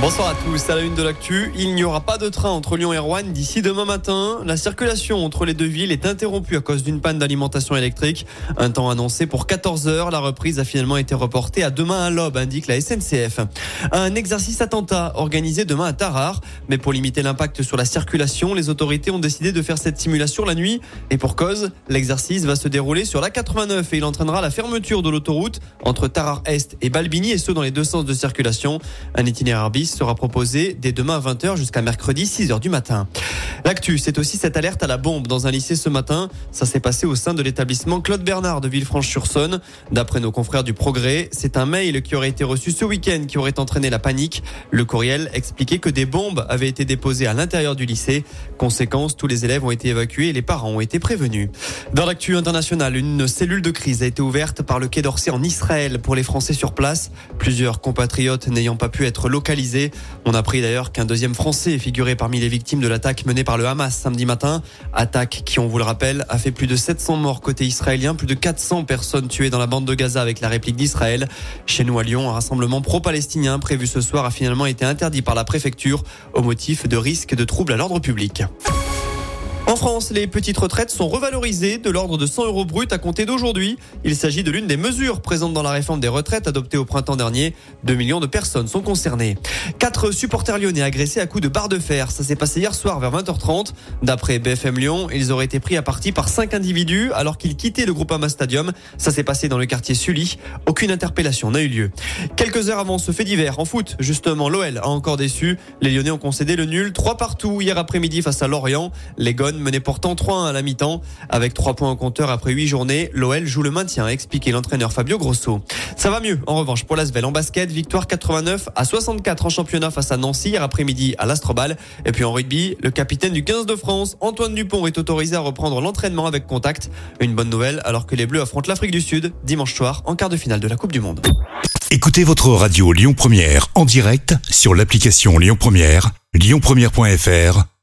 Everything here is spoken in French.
Bonsoir à tous, à la une de l'actu, il n'y aura pas de train entre Lyon et Rouen d'ici demain matin. La circulation entre les deux villes est interrompue à cause d'une panne d'alimentation électrique. Un temps annoncé pour 14 heures, la reprise a finalement été reportée à demain à l'aube, indique la SNCF. Un exercice attentat organisé demain à Tarare, mais pour limiter l'impact sur la circulation, les autorités ont décidé de faire cette simulation la nuit. Et pour cause, l'exercice va se dérouler sur la 89 et il entraînera la fermeture de l'autoroute entre Tarare Est et Balbini et ce dans les deux sens de circulation. Un itinéraire bis sera proposé dès demain à 20h jusqu'à mercredi 6h du matin. L'actu, c'est aussi cette alerte à la bombe dans un lycée ce matin. Ça s'est passé au sein de l'établissement Claude Bernard de Villefranche-sur-Saône. D'après nos confrères du Progrès, c'est un mail qui aurait été reçu ce week-end qui aurait entraîné la panique. Le courriel expliquait que des bombes avaient été déposées à l'intérieur du lycée. Conséquence, tous les élèves ont été évacués et les parents ont été prévenus. Dans l'actu internationale, une cellule de crise a été ouverte par le Quai d'Orsay en Israël pour les Français sur place. Plusieurs compatriotes n'ayant pas pu être localisés on a appris d'ailleurs qu'un deuxième Français figurait parmi les victimes de l'attaque menée par le Hamas samedi matin. Attaque qui, on vous le rappelle, a fait plus de 700 morts côté israélien, plus de 400 personnes tuées dans la bande de Gaza avec la réplique d'Israël. Chez nous à Lyon, un rassemblement pro-palestinien prévu ce soir a finalement été interdit par la préfecture au motif de risque de troubles à l'ordre public. En France, les petites retraites sont revalorisées de l'ordre de 100 euros brut à compter d'aujourd'hui. Il s'agit de l'une des mesures présentes dans la réforme des retraites adoptée au printemps dernier. 2 millions de personnes sont concernées. Quatre supporters lyonnais agressés à coups de barre de fer. Ça s'est passé hier soir vers 20h30. D'après BFM Lyon, ils auraient été pris à partie par cinq individus alors qu'ils quittaient le groupe Ama Stadium. Ça s'est passé dans le quartier Sully. Aucune interpellation n'a eu lieu. Quelques heures avant ce fait divers, en foot, justement, l'OL a encore déçu. Les Lyonnais ont concédé le nul, trois partout hier après-midi face à Lorient. Menait pourtant 3-1 à la mi-temps. Avec 3 points au compteur après 8 journées, l'OL joue le maintien, a expliqué l'entraîneur Fabio Grosso. Ça va mieux, en revanche, pour l'Asvel en basket. Victoire 89 à 64 en championnat face à Nancy hier après-midi à l'Astrobal. Et puis en rugby, le capitaine du 15 de France, Antoine Dupont, est autorisé à reprendre l'entraînement avec contact. Une bonne nouvelle alors que les Bleus affrontent l'Afrique du Sud dimanche soir en quart de finale de la Coupe du Monde. Écoutez votre radio Lyon Première en direct sur l'application Lyon Première, lyonpremière.fr